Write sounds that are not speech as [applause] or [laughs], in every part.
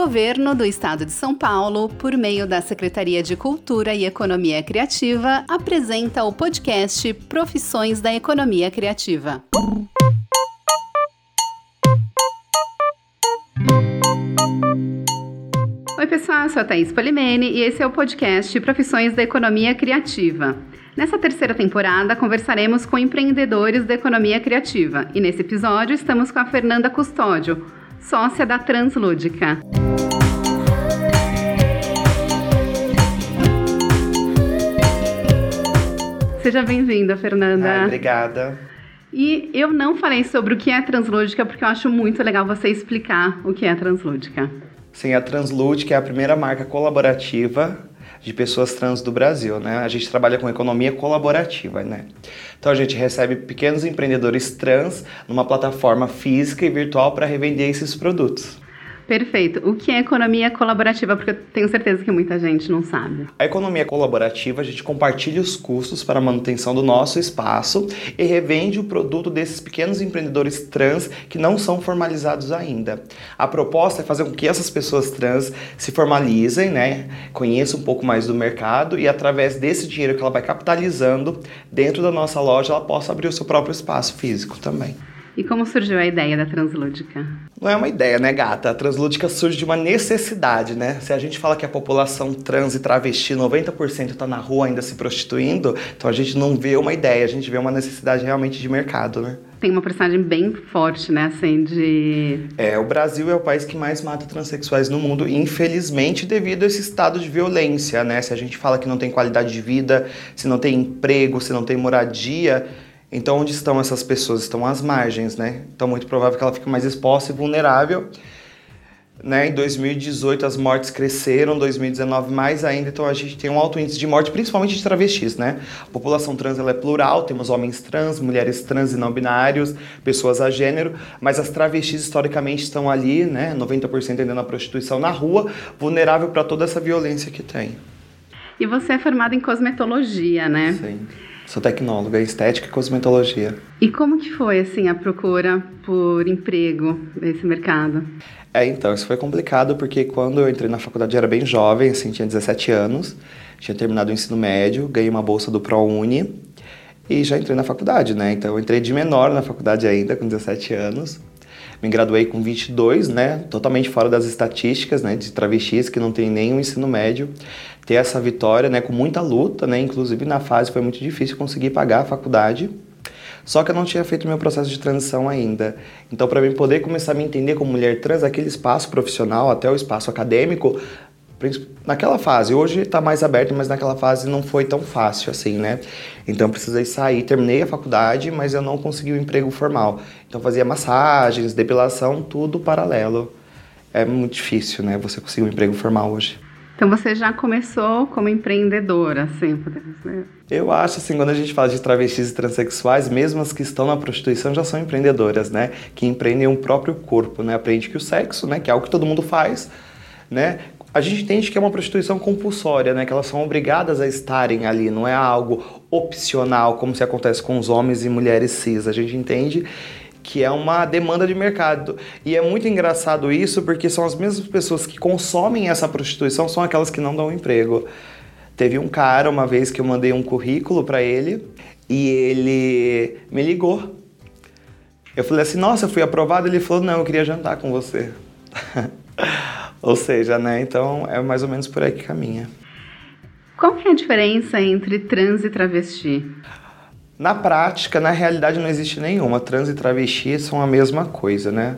governo do estado de São Paulo, por meio da Secretaria de Cultura e Economia Criativa, apresenta o podcast Profissões da Economia Criativa. Oi, pessoal, eu sou a Thaís Polimene e esse é o podcast Profissões da Economia Criativa. Nessa terceira temporada, conversaremos com empreendedores da economia criativa e nesse episódio estamos com a Fernanda Custódio, sócia da Translúdica. Seja bem-vinda, Fernanda. Ah, obrigada. E eu não falei sobre o que é Translúdica porque eu acho muito legal você explicar o que é Translúdica. Sim, a Translúdica é a primeira marca colaborativa de pessoas trans do Brasil, né? A gente trabalha com economia colaborativa, né? Então a gente recebe pequenos empreendedores trans numa plataforma física e virtual para revender esses produtos. Perfeito. O que é economia colaborativa? Porque eu tenho certeza que muita gente não sabe. A economia colaborativa, a gente compartilha os custos para a manutenção do nosso espaço e revende o produto desses pequenos empreendedores trans que não são formalizados ainda. A proposta é fazer com que essas pessoas trans se formalizem, né? Conheçam um pouco mais do mercado e através desse dinheiro que ela vai capitalizando dentro da nossa loja, ela possa abrir o seu próprio espaço físico também. E como surgiu a ideia da Translúdica? Não é uma ideia, né, gata? A Translúdica surge de uma necessidade, né? Se a gente fala que a população trans e travesti, 90% está na rua ainda se prostituindo, então a gente não vê uma ideia, a gente vê uma necessidade realmente de mercado, né? Tem uma personagem bem forte, né, assim, de... É, o Brasil é o país que mais mata transexuais no mundo, infelizmente, devido a esse estado de violência, né? Se a gente fala que não tem qualidade de vida, se não tem emprego, se não tem moradia então, onde estão essas pessoas? Estão às margens, né? Então, muito provável que ela fique mais exposta e vulnerável. Né? Em 2018 as mortes cresceram, 2019 mais ainda, então a gente tem um alto índice de morte, principalmente de travestis, né? A população trans ela é plural, temos homens trans, mulheres trans e não binários, pessoas a gênero, mas as travestis historicamente estão ali, né? 90% ainda na prostituição na rua, vulnerável para toda essa violência que tem. E você é formada em cosmetologia, né? Sim. Sou tecnóloga em estética e cosmetologia. E como que foi, assim, a procura por emprego nesse mercado? É, então, isso foi complicado porque quando eu entrei na faculdade eu era bem jovem, assim, tinha 17 anos, tinha terminado o ensino médio, ganhei uma bolsa do ProUni e já entrei na faculdade, né? Então, eu entrei de menor na faculdade ainda, com 17 anos. Me graduei com 22, né? Totalmente fora das estatísticas, né? De travestis que não tem nenhum ensino médio ter essa vitória, né, com muita luta, né, inclusive na fase foi muito difícil conseguir pagar a faculdade. Só que eu não tinha feito meu processo de transição ainda. Então, para mim poder começar a me entender como mulher trans, aquele espaço profissional até o espaço acadêmico, naquela fase, hoje está mais aberto, mas naquela fase não foi tão fácil assim, né? Então eu precisei sair, terminei a faculdade, mas eu não consegui o um emprego formal. Então fazia massagens, depilação, tudo paralelo. É muito difícil, né? Você conseguir um emprego formal hoje. Então você já começou como empreendedora, assim, podemos dizer? Eu acho assim, quando a gente fala de travestis e transexuais, mesmo as que estão na prostituição já são empreendedoras, né? Que empreendem o próprio corpo, né? Aprende que o sexo, né? Que é algo que todo mundo faz, né? A gente entende que é uma prostituição compulsória, né? Que elas são obrigadas a estarem ali, não é algo opcional, como se acontece com os homens e mulheres cis. A gente entende que é uma demanda de mercado. E é muito engraçado isso porque são as mesmas pessoas que consomem essa prostituição, são aquelas que não dão emprego. Teve um cara uma vez que eu mandei um currículo para ele e ele me ligou. Eu falei assim: "Nossa, eu fui aprovado". Ele falou: "Não, eu queria jantar com você". [laughs] ou seja, né? Então é mais ou menos por aí que caminha. Qual que é a diferença entre trans e travesti? Na prática, na realidade, não existe nenhuma. Trans e travesti são a mesma coisa, né?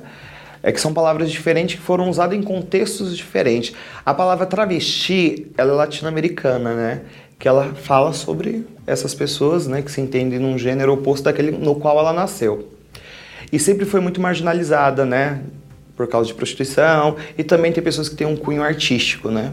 É que são palavras diferentes que foram usadas em contextos diferentes. A palavra travesti, ela é latino-americana, né? Que ela fala sobre essas pessoas, né? Que se entendem num gênero oposto daquele no qual ela nasceu. E sempre foi muito marginalizada, né? Por causa de prostituição. E também tem pessoas que têm um cunho artístico, né?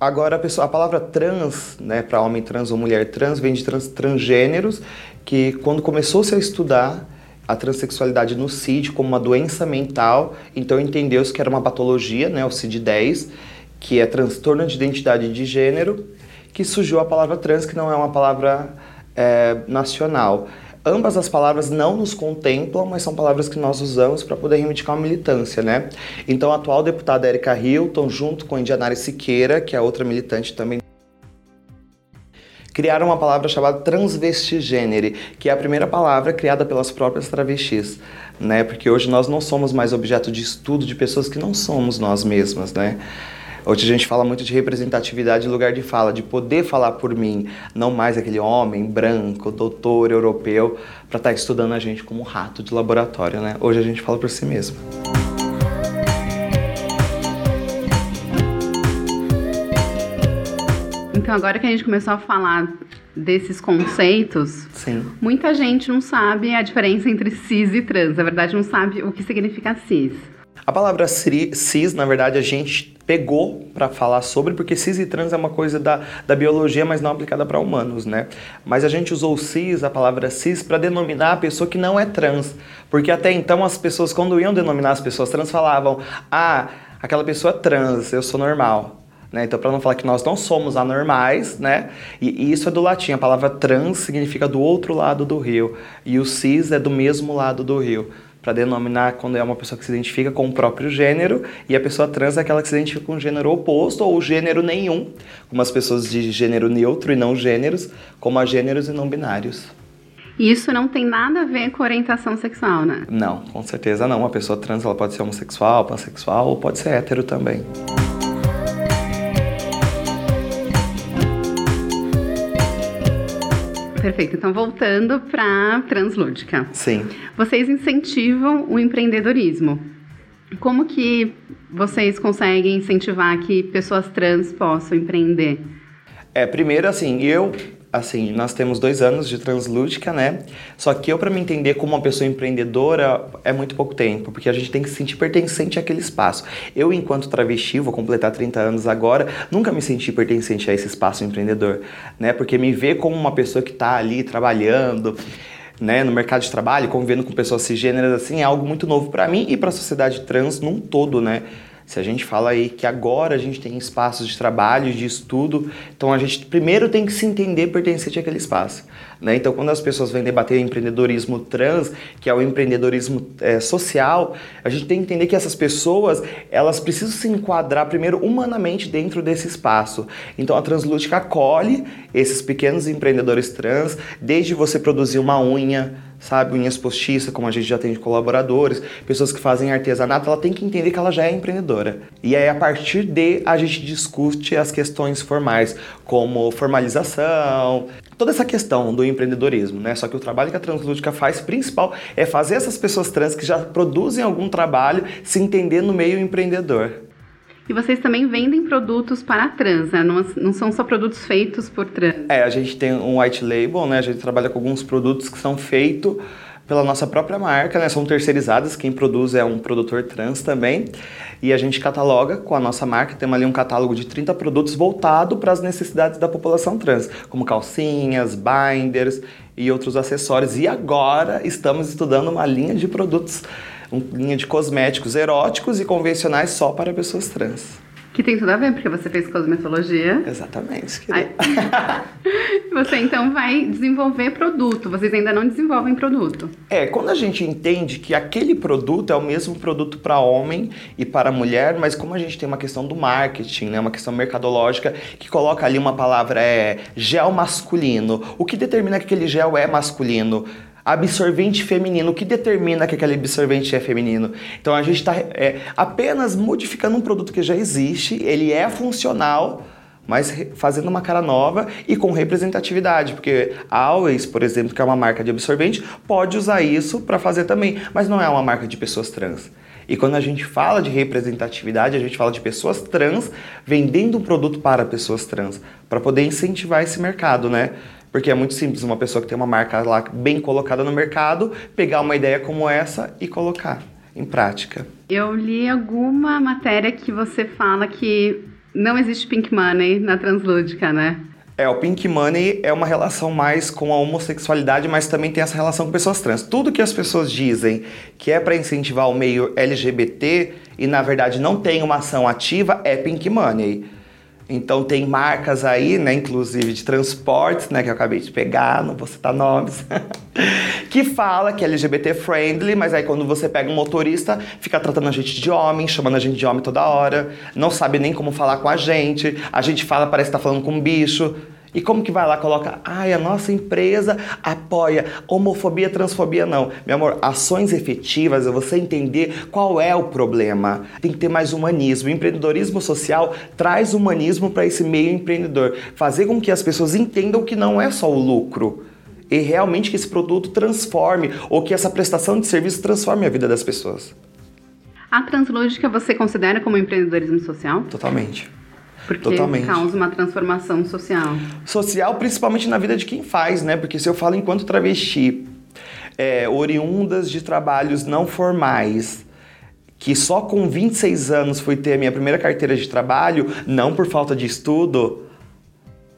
Agora, a, pessoa, a palavra trans, né, para homem trans ou mulher trans, vem de trans, transgêneros, que quando começou-se a estudar a transexualidade no CID como uma doença mental, então entendeu-se que era uma patologia, né, o CID-10, que é transtorno de identidade de gênero, que surgiu a palavra trans, que não é uma palavra é, nacional. Ambas as palavras não nos contemplam, mas são palavras que nós usamos para poder reivindicar uma militância, né? Então, a atual deputada Erika Hilton, junto com Indianara Siqueira, que é outra militante também criaram uma palavra chamada transvestigênere, que é a primeira palavra criada pelas próprias travestis, né? Porque hoje nós não somos mais objeto de estudo de pessoas que não somos nós mesmas, né? Hoje a gente fala muito de representatividade em lugar de fala, de poder falar por mim, não mais aquele homem branco, doutor europeu, para estar tá estudando a gente como um rato de laboratório, né? Hoje a gente fala por si mesmo. Então, agora que a gente começou a falar desses conceitos, Sim. muita gente não sabe a diferença entre cis e trans. Na verdade, não sabe o que significa cis. A palavra cis, na verdade, a gente pegou para falar sobre, porque cis e trans é uma coisa da, da biologia, mas não aplicada para humanos, né? Mas a gente usou cis, a palavra cis, para denominar a pessoa que não é trans. Porque até então as pessoas, quando iam denominar as pessoas trans, falavam: ah, aquela pessoa é trans, eu sou normal. Né? Então, para não falar que nós não somos anormais, né? E, e, isso é do latim. A palavra trans significa do outro lado do rio. E o cis é do mesmo lado do rio. Para denominar quando é uma pessoa que se identifica com o próprio gênero. E a pessoa trans é aquela que se identifica com o gênero oposto ou gênero nenhum. Como as pessoas de gênero neutro e não gêneros, como a gêneros e não binários. E isso não tem nada a ver com orientação sexual, né? Não, com certeza não. Uma pessoa trans ela pode ser homossexual, pansexual ou pode ser hétero também. Perfeito. Então, voltando para Translúdica. Sim. Vocês incentivam o empreendedorismo. Como que vocês conseguem incentivar que pessoas trans possam empreender? É, primeiro, assim, eu assim, nós temos dois anos de translúdica, né? Só que eu, para me entender como uma pessoa empreendedora, é muito pouco tempo, porque a gente tem que se sentir pertencente àquele espaço. Eu, enquanto travesti, vou completar 30 anos agora, nunca me senti pertencente a esse espaço empreendedor, né? Porque me ver como uma pessoa que está ali trabalhando, né, no mercado de trabalho, convivendo com pessoas cisgêneras, assim, é algo muito novo para mim e para a sociedade trans num todo, né? Se a gente fala aí que agora a gente tem espaços de trabalho, de estudo, então a gente primeiro tem que se entender pertencente àquele espaço. Né? Então, quando as pessoas vêm debater empreendedorismo trans, que é o empreendedorismo é, social, a gente tem que entender que essas pessoas elas precisam se enquadrar primeiro humanamente dentro desse espaço. Então, a Translúdica acolhe esses pequenos empreendedores trans, desde você produzir uma unha sabe? Unhas postiças, como a gente já tem de colaboradores, pessoas que fazem artesanato, ela tem que entender que ela já é empreendedora. E aí, a partir de, a gente discute as questões formais, como formalização, toda essa questão do empreendedorismo, né? Só que o trabalho que a Translúdica faz, principal, é fazer essas pessoas trans que já produzem algum trabalho se entender no meio empreendedor. E vocês também vendem produtos para trans, né? não, não, são só produtos feitos por trans. É, a gente tem um white label, né? A gente trabalha com alguns produtos que são feitos pela nossa própria marca, né? São terceirizadas, quem produz é um produtor trans também. E a gente cataloga com a nossa marca, temos ali um catálogo de 30 produtos voltado para as necessidades da população trans, como calcinhas, binders e outros acessórios. E agora estamos estudando uma linha de produtos uma linha de cosméticos eróticos e convencionais só para pessoas trans. Que tem tudo a ver, porque você fez cosmetologia. Exatamente. [laughs] você então vai desenvolver produto, vocês ainda não desenvolvem produto. É, quando a gente entende que aquele produto é o mesmo produto para homem e para mulher, mas como a gente tem uma questão do marketing, né, uma questão mercadológica, que coloca ali uma palavra é gel masculino, o que determina que aquele gel é masculino? Absorvente feminino. O que determina que aquele absorvente é feminino? Então a gente está é, apenas modificando um produto que já existe, ele é funcional, mas fazendo uma cara nova e com representatividade, porque a Always, por exemplo, que é uma marca de absorvente, pode usar isso para fazer também, mas não é uma marca de pessoas trans. E quando a gente fala de representatividade, a gente fala de pessoas trans vendendo um produto para pessoas trans, para poder incentivar esse mercado, né? Porque é muito simples uma pessoa que tem uma marca lá bem colocada no mercado, pegar uma ideia como essa e colocar em prática. Eu li alguma matéria que você fala que não existe pink money na translúdica, né? É, o pink money é uma relação mais com a homossexualidade, mas também tem essa relação com pessoas trans. Tudo que as pessoas dizem que é para incentivar o meio LGBT e na verdade não tem uma ação ativa é pink money. Então tem marcas aí, né, inclusive de transportes, né, que eu acabei de pegar, não vou citar nomes, [laughs] que fala que é LGBT friendly, mas aí quando você pega um motorista, fica tratando a gente de homem, chamando a gente de homem toda hora, não sabe nem como falar com a gente, a gente fala, parece que tá falando com um bicho. E como que vai lá, coloca, ai, a nossa empresa apoia homofobia, transfobia, não. Meu amor, ações efetivas é você entender qual é o problema. Tem que ter mais humanismo. O empreendedorismo social traz humanismo para esse meio empreendedor. Fazer com que as pessoas entendam que não é só o lucro. E realmente que esse produto transforme, ou que essa prestação de serviço transforme a vida das pessoas. A Translógica você considera como empreendedorismo social? Totalmente. Porque Totalmente. causa uma transformação social. Social, principalmente na vida de quem faz, né? Porque se eu falo enquanto travesti, é, oriundas de trabalhos não formais, que só com 26 anos fui ter a minha primeira carteira de trabalho, não por falta de estudo,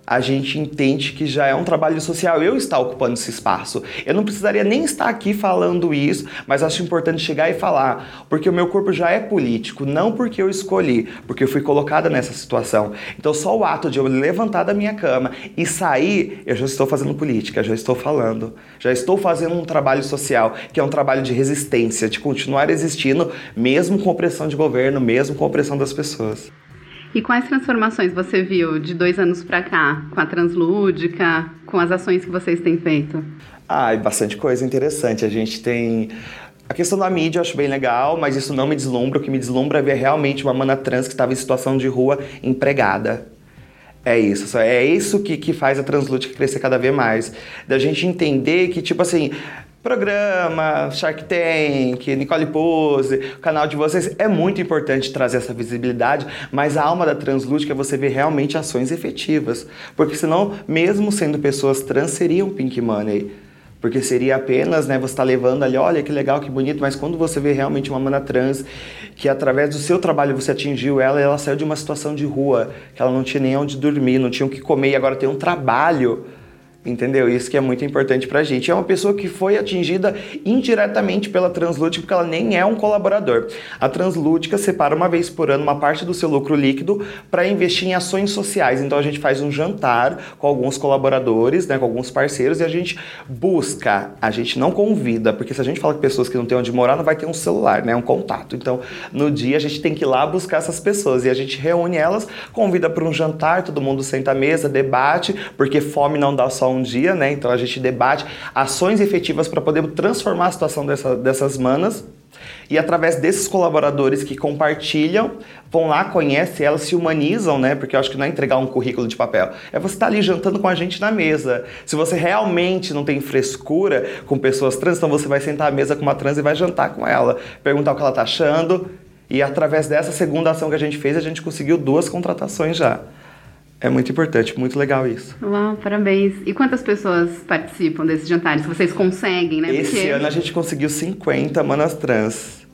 a gente entende que já é um trabalho social eu estar ocupando esse espaço. Eu não precisaria nem estar aqui falando isso, mas acho importante chegar e falar, porque o meu corpo já é político, não porque eu escolhi, porque eu fui colocada nessa situação. Então só o ato de eu levantar da minha cama e sair, eu já estou fazendo política, já estou falando, já estou fazendo um trabalho social, que é um trabalho de resistência, de continuar existindo, mesmo com opressão de governo, mesmo com opressão das pessoas. E quais transformações você viu de dois anos para cá, com a Translúdica, com as ações que vocês têm feito? Ah, bastante coisa interessante. A gente tem a questão da mídia eu acho bem legal, mas isso não me deslumbra. O que me deslumbra é ver realmente uma mana trans que estava em situação de rua empregada. É isso, é isso que, que faz a Translúdica crescer cada vez mais. Da gente entender que, tipo assim, programa, Shark Tank, Nicole Pose, o canal de vocês, é muito importante trazer essa visibilidade, mas a alma da Translúdica é você ver realmente ações efetivas, porque senão, mesmo sendo pessoas trans, seriam Pink Money. Porque seria apenas, né, você está levando ali, olha que legal, que bonito, mas quando você vê realmente uma mana trans, que através do seu trabalho você atingiu ela, ela saiu de uma situação de rua, que ela não tinha nem onde dormir, não tinha o que comer, e agora tem um trabalho Entendeu? Isso que é muito importante pra gente. É uma pessoa que foi atingida indiretamente pela Translúdica, porque ela nem é um colaborador. A Translúdica separa uma vez por ano uma parte do seu lucro líquido para investir em ações sociais. Então a gente faz um jantar com alguns colaboradores, né, com alguns parceiros, e a gente busca, a gente não convida, porque se a gente fala com pessoas que não têm onde morar, não vai ter um celular, né, um contato. Então no dia a gente tem que ir lá buscar essas pessoas e a gente reúne elas, convida para um jantar, todo mundo senta à mesa, debate, porque fome não dá só um um dia, né? Então a gente debate ações efetivas para poder transformar a situação dessa, dessas manas. E através desses colaboradores que compartilham, vão lá, conhecem elas, se humanizam, né? Porque eu acho que não é entregar um currículo de papel. É você estar tá ali jantando com a gente na mesa. Se você realmente não tem frescura com pessoas trans, então você vai sentar à mesa com uma trans e vai jantar com ela. Perguntar o que ela tá achando. E através dessa segunda ação que a gente fez, a gente conseguiu duas contratações já. É muito importante, muito legal isso. Uau, parabéns. E quantas pessoas participam desses jantares? Vocês conseguem, né? Esse Porque... ano a gente conseguiu 50 manas trans.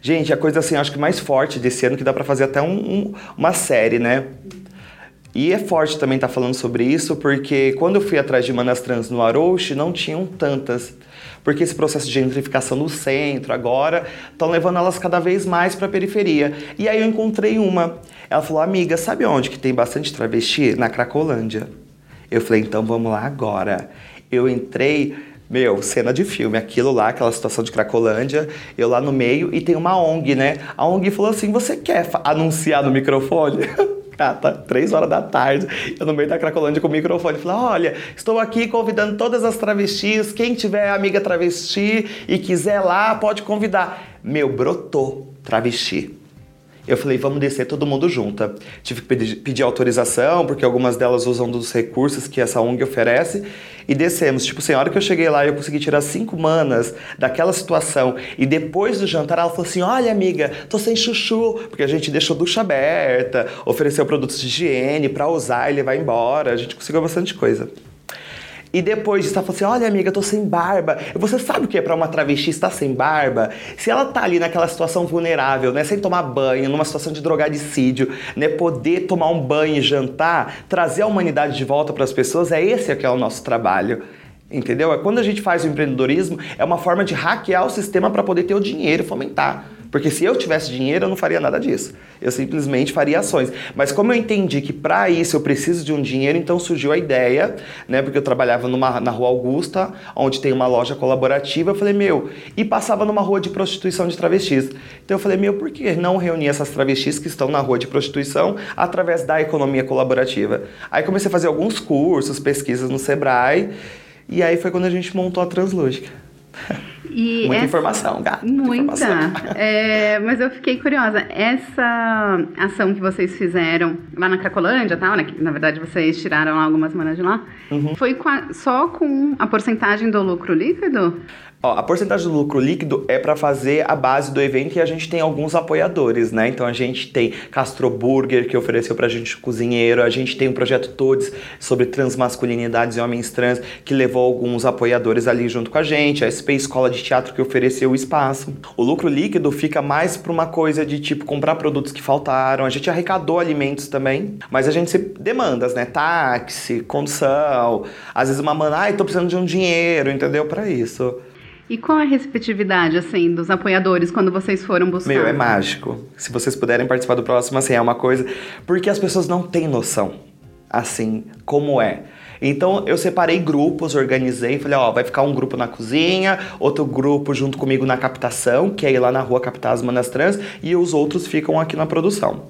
Gente, a coisa assim, acho que mais forte desse ano que dá para fazer até um, um, uma série, né? E é forte também estar tá falando sobre isso, porque quando eu fui atrás de manas trans no Arouche, não tinham tantas. Porque esse processo de gentrificação no centro agora estão levando elas cada vez mais para a periferia. E aí eu encontrei uma. Ela falou, amiga, sabe onde que tem bastante travesti? Na Cracolândia. Eu falei, então vamos lá agora. Eu entrei, meu, cena de filme, aquilo lá, aquela situação de Cracolândia, eu lá no meio e tem uma ONG, né? A ONG falou assim: você quer anunciar no microfone? [laughs] Cara, tá três horas da tarde, eu no meio da Cracolândia com o microfone. Falei, olha, estou aqui convidando todas as travestis. Quem tiver amiga travesti e quiser lá, pode convidar. Meu, brotou travesti. Eu falei, vamos descer todo mundo junto. Tive que pedir, pedir, autorização, porque algumas delas usam dos recursos que essa ONG oferece, e descemos. Tipo, assim, a hora que eu cheguei lá, eu consegui tirar cinco manas daquela situação, e depois do jantar ela falou assim, olha amiga, tô sem chuchu, porque a gente deixou ducha aberta, ofereceu produtos de higiene para usar e levar embora, a gente conseguiu bastante coisa. E depois disso, ela falou assim: Olha, amiga, eu tô sem barba. Você sabe o que é para uma travesti estar sem barba? Se ela tá ali naquela situação vulnerável, né, sem tomar banho, numa situação de drogadicídio, né, poder tomar um banho e jantar, trazer a humanidade de volta para as pessoas, é esse que é o nosso trabalho. Entendeu? É quando a gente faz o empreendedorismo, é uma forma de hackear o sistema para poder ter o dinheiro e fomentar Porque se eu tivesse dinheiro, eu não faria nada disso. Eu simplesmente faria ações. Mas como eu entendi que para isso eu preciso de um dinheiro, então surgiu a ideia, né? Porque eu trabalhava numa, na Rua Augusta, onde tem uma loja colaborativa. Eu falei, meu, e passava numa rua de prostituição de travestis. Então eu falei, meu, por que não reunir essas travestis que estão na rua de prostituição através da economia colaborativa? Aí comecei a fazer alguns cursos, pesquisas no Sebrae. E aí foi quando a gente montou a Translúdica. [laughs] E muita essa... informação, gato. Muita. muita. É, mas eu fiquei curiosa. Essa ação que vocês fizeram lá na Cracolândia, tal, né? Que, na verdade vocês tiraram algumas manas de lá. Uhum. Foi com a, só com a porcentagem do lucro líquido? Ó, a porcentagem do lucro líquido é para fazer a base do evento e a gente tem alguns apoiadores, né? Então a gente tem Castro Burger, que ofereceu pra gente cozinheiro, a gente tem o projeto Todes sobre transmasculinidades e homens trans, que levou alguns apoiadores ali junto com a gente, a SP Escola de Teatro que ofereceu o espaço. O lucro líquido fica mais pra uma coisa de tipo comprar produtos que faltaram, a gente arrecadou alimentos também, mas a gente se demandas, né? Táxi, condução, às vezes uma mana, ai, tô precisando de um dinheiro, entendeu? Para isso. E qual a receptividade, assim, dos apoiadores quando vocês foram buscar? Meu, é mágico. Se vocês puderem participar do próximo, assim, é uma coisa... Porque as pessoas não têm noção, assim, como é. Então eu separei grupos, organizei, falei, ó, vai ficar um grupo na cozinha, outro grupo junto comigo na captação, que é ir lá na rua captar as manas trans, e os outros ficam aqui na produção.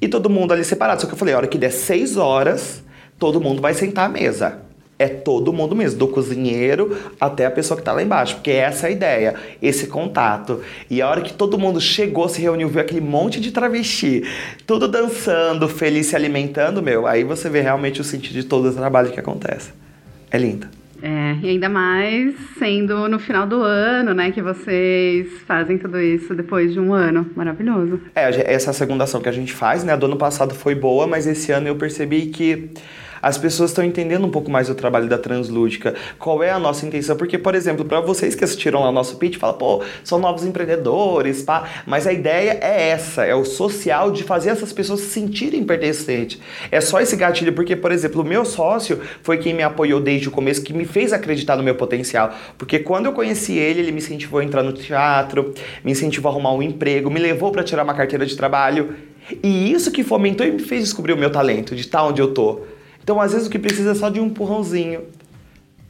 E todo mundo ali separado. Só que eu falei, a hora que der seis horas, todo mundo vai sentar à mesa é todo mundo mesmo, do cozinheiro até a pessoa que está lá embaixo, porque essa é a ideia, esse contato. E a hora que todo mundo chegou, se reuniu, viu aquele monte de travesti, tudo dançando, feliz, se alimentando, meu, aí você vê realmente o sentido de todo o trabalho que acontece. É lindo. É, e ainda mais sendo no final do ano, né, que vocês fazem tudo isso depois de um ano. Maravilhoso. É, essa segunda ação que a gente faz, né, do ano passado foi boa, mas esse ano eu percebi que as pessoas estão entendendo um pouco mais o trabalho da Translúdica. Qual é a nossa intenção? Porque, por exemplo, para vocês que assistiram lá o nosso pitch, fala, pô, são novos empreendedores, pá. Mas a ideia é essa, é o social de fazer essas pessoas se sentirem pertencentes. É só esse gatilho, porque, por exemplo, o meu sócio foi quem me apoiou desde o começo, que me fez acreditar no meu potencial. Porque quando eu conheci ele, ele me incentivou a entrar no teatro, me incentivou a arrumar um emprego, me levou para tirar uma carteira de trabalho. E isso que fomentou e me fez descobrir o meu talento, de estar onde eu tô. Então, às vezes, o que precisa é só de um empurrãozinho.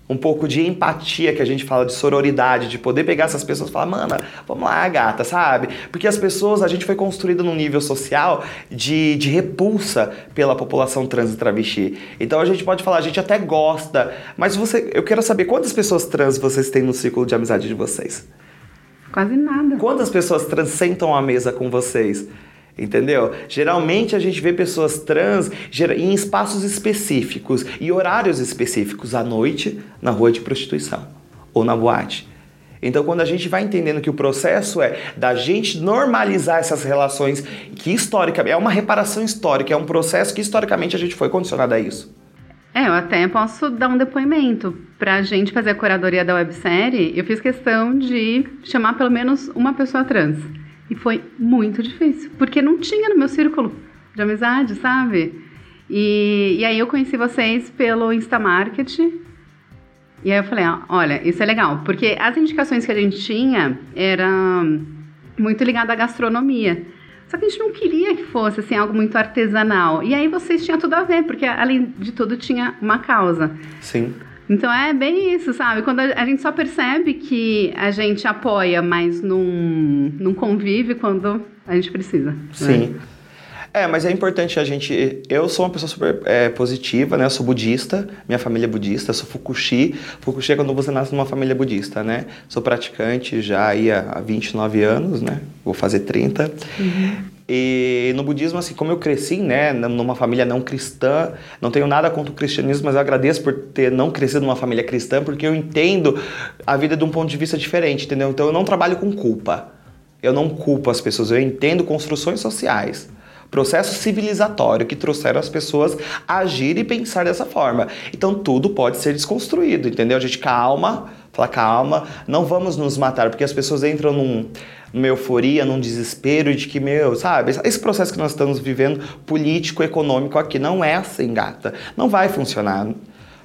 Um pouco de empatia, que a gente fala de sororidade, de poder pegar essas pessoas e falar, mana, vamos lá, gata, sabe? Porque as pessoas, a gente foi construído num nível social de, de repulsa pela população trans e travesti. Então a gente pode falar, a gente até gosta, mas você, eu quero saber quantas pessoas trans vocês têm no círculo de amizade de vocês? Quase nada. Quantas pessoas trans sentam à mesa com vocês? Entendeu? Geralmente a gente vê pessoas trans em espaços específicos e horários específicos, à noite, na rua de prostituição ou na boate. Então, quando a gente vai entendendo que o processo é da gente normalizar essas relações, que historicamente é uma reparação histórica, é um processo que historicamente a gente foi condicionado a isso. É, eu até posso dar um depoimento. Para a gente fazer a curadoria da websérie, eu fiz questão de chamar pelo menos uma pessoa trans. E foi muito difícil, porque não tinha no meu círculo de amizade, sabe? E, e aí eu conheci vocês pelo Instamarket. E aí eu falei, olha, isso é legal, porque as indicações que a gente tinha eram muito ligadas à gastronomia. Só que a gente não queria que fosse assim algo muito artesanal. E aí vocês tinham tudo a ver, porque além de tudo tinha uma causa. Sim. Então é bem isso, sabe? Quando a, gente só percebe que a gente apoia, mas não, não convive quando a gente precisa. Né? Sim. Né? É, mas é importante a gente. Eu sou uma pessoa super é, positiva, né? Eu sou budista, minha família é budista, sou Fukushi. Fukushi é quando você nasce numa família budista, né? Sou praticante já aí há 29 anos, né? Vou fazer 30. Uhum. E no budismo, assim, como eu cresci, né, numa família não cristã, não tenho nada contra o cristianismo, mas eu agradeço por ter não crescido numa família cristã, porque eu entendo a vida de um ponto de vista diferente, entendeu? Então eu não trabalho com culpa. Eu não culpo as pessoas, eu entendo construções sociais processo civilizatório que trouxeram as pessoas a agir e pensar dessa forma. Então tudo pode ser desconstruído, entendeu? A gente calma, fala calma, não vamos nos matar, porque as pessoas entram num, numa euforia, num desespero de que, meu, sabe, esse processo que nós estamos vivendo político, econômico aqui não é assim, gata. Não vai funcionar.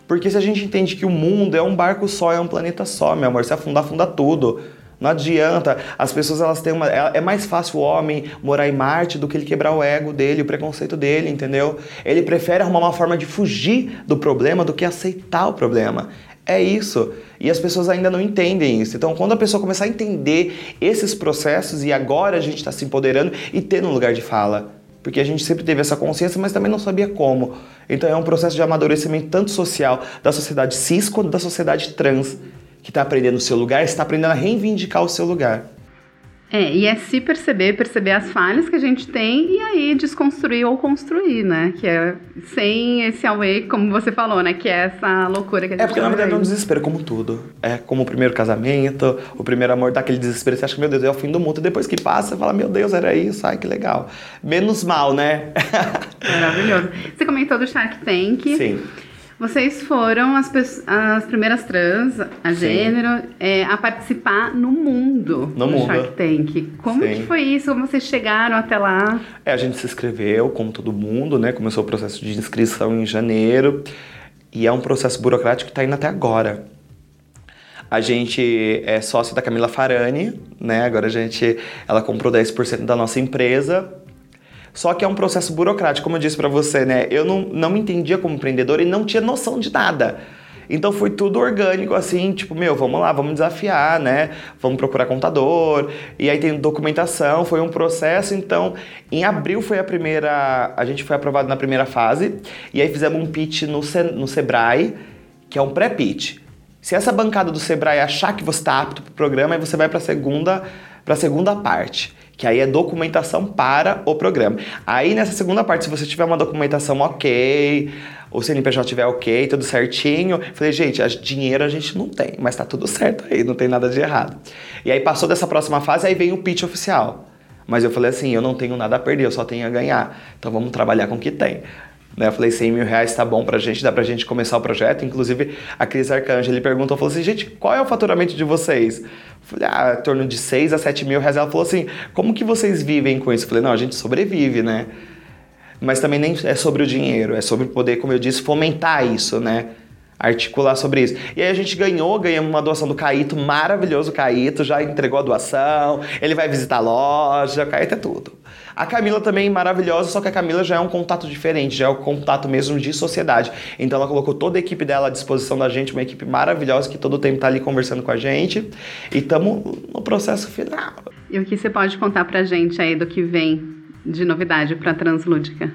Porque se a gente entende que o mundo é um barco só, é um planeta só, meu amor, se afundar, afunda tudo. Não adianta. As pessoas elas têm uma. É, é mais fácil o homem morar em Marte do que ele quebrar o ego dele, o preconceito dele, entendeu? Ele prefere arrumar uma forma de fugir do problema do que aceitar o problema. É isso. E as pessoas ainda não entendem isso. Então, quando a pessoa começar a entender esses processos e agora a gente está se empoderando e tendo um lugar de fala. Porque a gente sempre teve essa consciência, mas também não sabia como. Então é um processo de amadurecimento tanto social da sociedade cis quanto da sociedade trans que está aprendendo o seu lugar, está aprendendo a reivindicar o seu lugar. É, e é se perceber, perceber as falhas que a gente tem e aí desconstruir ou construir, né? Que é sem esse away, como você falou, né? Que é essa loucura que a é, gente É porque na verdade é um desespero, como tudo. É como o primeiro casamento, o primeiro amor dá aquele desespero, você acha que, meu Deus, é o fim do mundo. E depois que passa, você fala, meu Deus, era isso, ai que legal. Menos mal, né? [laughs] Maravilhoso. Você comentou do Shark Tank. Sim. Vocês foram as, as primeiras trans, a gênero, é, a participar no mundo no do mundo. Shark Tank. Como Sim. que foi isso? Como vocês chegaram até lá? É, a gente se inscreveu, como todo mundo, né? Começou o processo de inscrição em janeiro. E é um processo burocrático que está indo até agora. A gente é sócio da Camila Farani, né? Agora a gente, ela comprou 10% da nossa empresa só que é um processo burocrático, como eu disse para você, né? Eu não, não me entendia como empreendedor e não tinha noção de nada. Então foi tudo orgânico, assim, tipo, meu, vamos lá, vamos desafiar, né? Vamos procurar contador. E aí tem documentação, foi um processo. Então, em abril foi a primeira. A gente foi aprovado na primeira fase. E aí fizemos um pitch no, no Sebrae, que é um pré-pitch. Se essa bancada do Sebrae achar que você está apto para o programa, aí você vai para a segunda, segunda parte que aí é documentação para o programa. Aí nessa segunda parte, se você tiver uma documentação ok, o CNPJ tiver ok, tudo certinho, falei, gente, dinheiro a gente não tem, mas tá tudo certo aí, não tem nada de errado. E aí passou dessa próxima fase, aí vem o pitch oficial. Mas eu falei assim, eu não tenho nada a perder, eu só tenho a ganhar. Então vamos trabalhar com o que tem. Né, eu falei, 100 mil reais tá bom pra gente, dá pra gente começar o projeto. Inclusive, a Cris Arcanjo, ele perguntou, falou assim, gente, qual é o faturamento de vocês? Eu falei, ah, em torno de 6 a 7 mil reais. Ela falou assim, como que vocês vivem com isso? Eu falei, não, a gente sobrevive, né? Mas também nem é sobre o dinheiro, é sobre poder, como eu disse, fomentar isso, né? Articular sobre isso. E aí a gente ganhou, ganhamos uma doação do Caíto, maravilhoso Caíto, já entregou a doação, ele vai visitar a loja, o Caíto é tudo. A Camila também maravilhosa, só que a Camila já é um contato diferente, já é o um contato mesmo de sociedade. Então ela colocou toda a equipe dela à disposição da gente, uma equipe maravilhosa que todo o tempo tá ali conversando com a gente. E estamos no processo final. E o que você pode contar pra gente aí do que vem de novidade para Translúdica?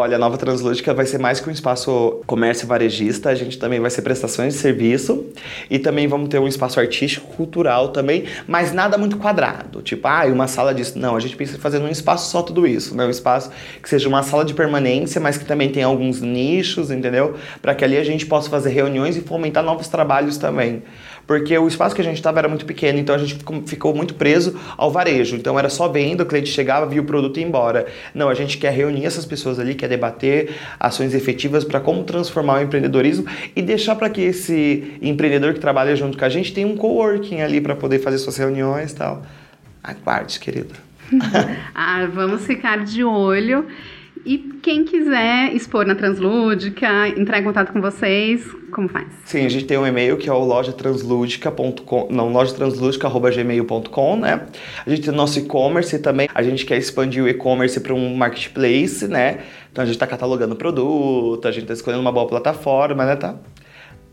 Olha, a nova Translúdica vai ser mais que um espaço comércio varejista, a gente também vai ser prestações de serviço e também vamos ter um espaço artístico, cultural também, mas nada muito quadrado, tipo, ah, uma sala disso. Não, a gente pensa em fazer num espaço só tudo isso, né? Um espaço que seja uma sala de permanência, mas que também tenha alguns nichos, entendeu? Para que ali a gente possa fazer reuniões e fomentar novos trabalhos também porque o espaço que a gente estava era muito pequeno, então a gente ficou muito preso ao varejo. Então era só venda, o cliente chegava, via o produto e ia embora. Não, a gente quer reunir essas pessoas ali, quer debater ações efetivas para como transformar o empreendedorismo e deixar para que esse empreendedor que trabalha junto com a gente tenha um coworking ali para poder fazer suas reuniões e tal. Aguarde, querida. [laughs] ah, vamos ficar de olho. E quem quiser expor na Translúdica, entrar em contato com vocês, como faz? Sim, a gente tem um e-mail que é o lojatranslúdica.com, não, lojatranslúdica.gmail.com, né? A gente tem nosso e-commerce também, a gente quer expandir o e-commerce para um marketplace, né? Então a gente está catalogando produto, a gente está escolhendo uma boa plataforma, né? Tá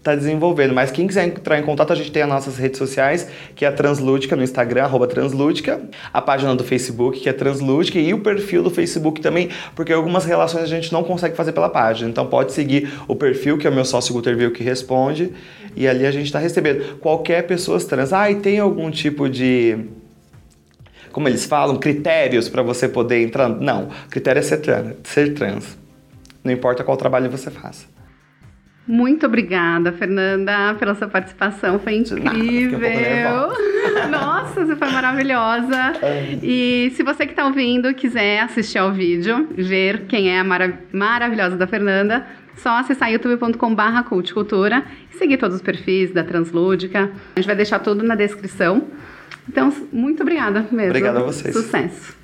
está desenvolvendo. Mas quem quiser entrar em contato, a gente tem as nossas redes sociais, que é a Translúdica no Instagram, arroba Translúdica, a página do Facebook, que é Translúdica, e o perfil do Facebook também, porque algumas relações a gente não consegue fazer pela página. Então pode seguir o perfil, que é o meu sócio Guterville que responde, e ali a gente está recebendo. Qualquer pessoa trans. Ah, e tem algum tipo de como eles falam, critérios para você poder entrar? Não, critério é ser trans, ser trans. Não importa qual trabalho você faça. Muito obrigada, Fernanda, pela sua participação. Foi incrível. Nada, [laughs] Nossa, você foi maravilhosa. É. E se você que está ouvindo quiser assistir ao vídeo, ver quem é a mara maravilhosa da Fernanda, só acessar youtube.com.br culticultura e seguir todos os perfis da Translúdica. A gente vai deixar tudo na descrição. Então, muito obrigada mesmo. Obrigada a vocês. Sucesso.